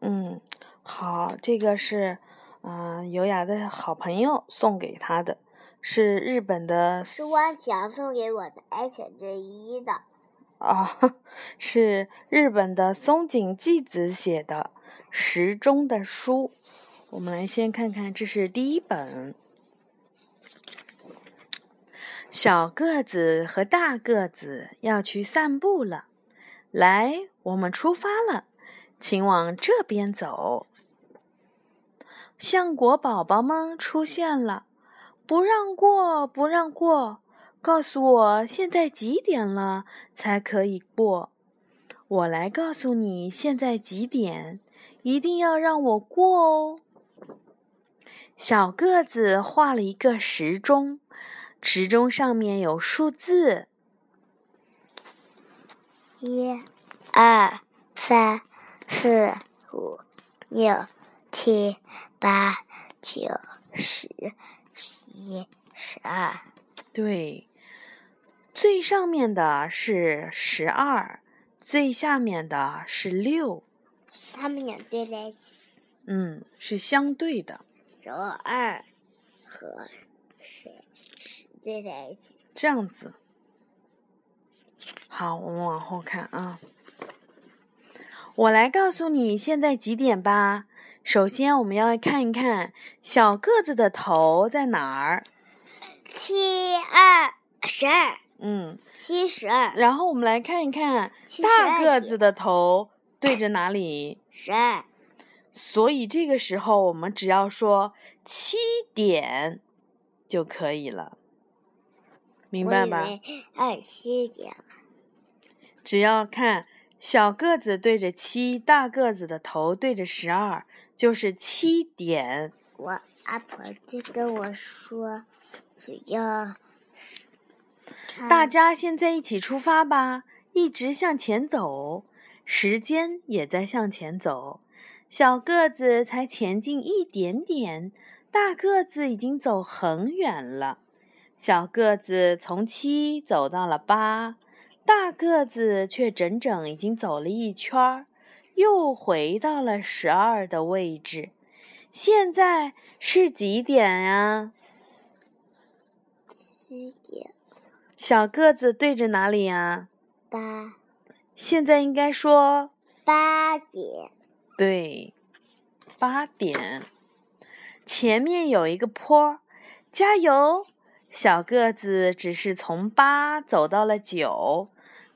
嗯，好，这个是嗯优雅的好朋友送给他的，是日本的。是汪强送给我的爱情之一的。啊，是日本的松井纪子写的时钟的书。我们来先看看，这是第一本。小个子和大个子要去散步了，来，我们出发了，请往这边走。橡果宝宝们出现了，不让过，不让过！告诉我现在几点了才可以过？我来告诉你现在几点，一定要让我过哦。小个子画了一个时钟。时钟上面有数字，一、二、三、四、五、六、七、八、九、十、十一、十二。对，最上面的是十二，最下面的是六。他们俩对在一起。嗯，是相对的。十二和十。对在一起，这样子。好，我们往后看啊。我来告诉你现在几点吧。首先，我们要看一看小个子的头在哪儿。七二十二。嗯。七十二。然后我们来看一看大个子的头对着哪里。十二。所以这个时候，我们只要说七点就可以了。明白吧？二七点。只要看小个子对着七，大个子的头对着十二，就是七点。我阿婆就跟我说，只要。大家现在一起出发吧，一直向前走，时间也在向前走。小个子才前进一点点，大个子已经走很远了。小个子从七走到了八，大个子却整整已经走了一圈儿，又回到了十二的位置。现在是几点呀？七点。小个子对着哪里呀？八。现在应该说八点。对，八点。前面有一个坡，加油！小个子只是从八走到了九，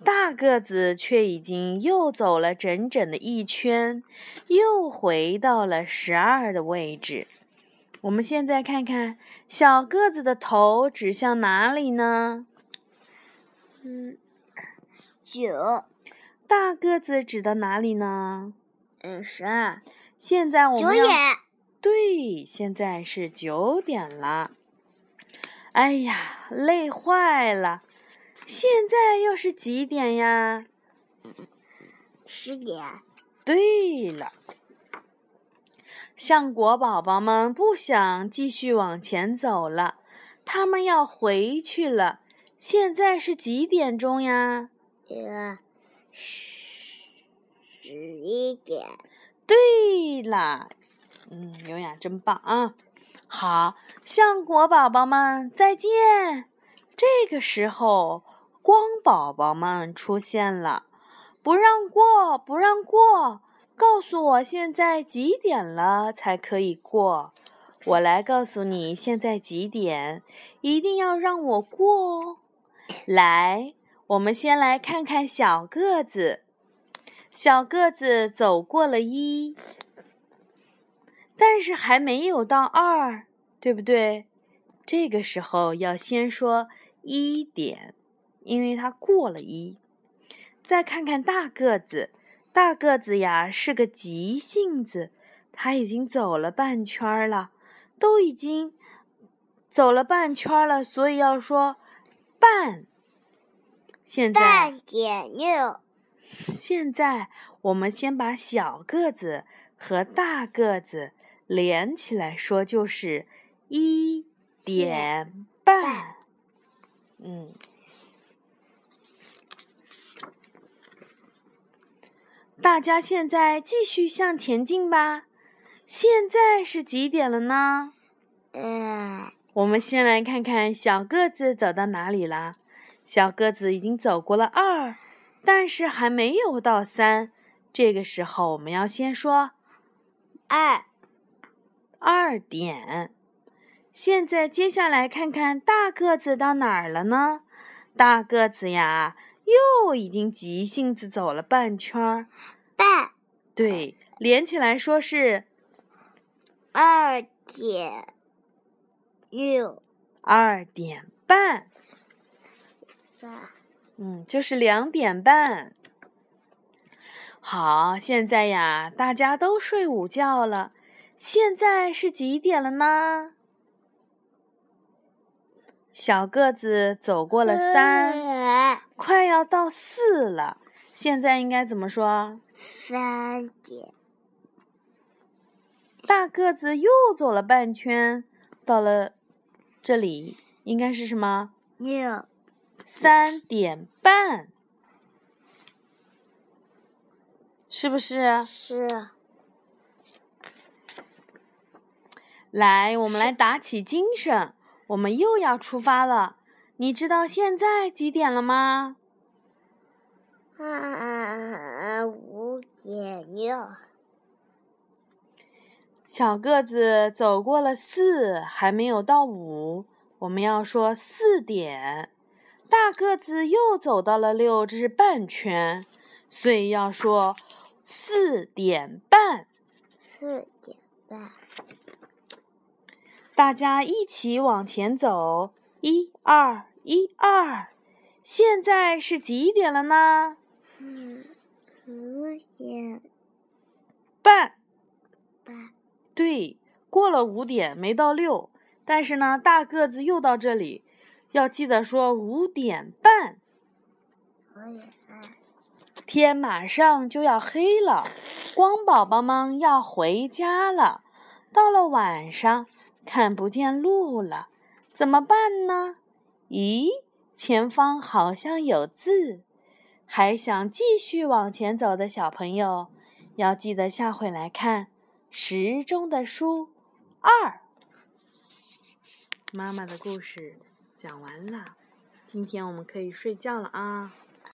大个子却已经又走了整整的一圈，又回到了十二的位置。我们现在看看小个子的头指向哪里呢？嗯，九。大个子指到哪里呢？嗯，十二。现在我们九点。对，现在是九点了。哎呀，累坏了！现在又是几点呀？十点。对了，橡果宝宝们不想继续往前走了，他们要回去了。现在是几点钟呀？呃，十十一点。对了，嗯，优雅真棒啊！好，橡果宝宝们再见。这个时候，光宝宝们出现了，不让过，不让过！告诉我现在几点了才可以过？我来告诉你现在几点，一定要让我过哦。来，我们先来看看小个子，小个子走过了一。但是还没有到二，对不对？这个时候要先说一点，因为他过了一。再看看大个子，大个子呀是个急性子，他已经走了半圈了，都已经走了半圈了，所以要说半。现在半点六。现在我们先把小个子和大个子。连起来说就是一点半，嗯。大家现在继续向前进吧。现在是几点了呢？呃，我们先来看看小个子走到哪里了。小个子已经走过了二，但是还没有到三。这个时候，我们要先说二二点。现在接下来看看大个子到哪儿了呢？大个子呀，又已经急性子走了半圈儿。半对，连起来说是二点六二点半。八嗯，就是两点半。好，现在呀，大家都睡午觉了。现在是几点了呢？小个子走过了三，三快要到四了。现在应该怎么说？三点大个子又走了半圈，到了这里，应该是什么？六三点半，是不是？是来，我们来打起精神，我们又要出发了。你知道现在几点了吗？啊五点六小个子走过了四，还没有到五，我们要说四点。大个子又走到了六，这是半圈，所以要说四点半。四点半大家一起往前走，一二一二。现在是几点了呢？嗯五点半。半对，过了五点，没到六，但是呢，大个子又到这里，要记得说五点半。五点半天马上就要黑了，光宝宝们要回家了。到了晚上，看不见路了，怎么办呢？咦，前方好像有字。还想继续往前走的小朋友，要记得下回来看时钟的书二。妈妈的故事讲完了，今天我们可以睡觉了啊。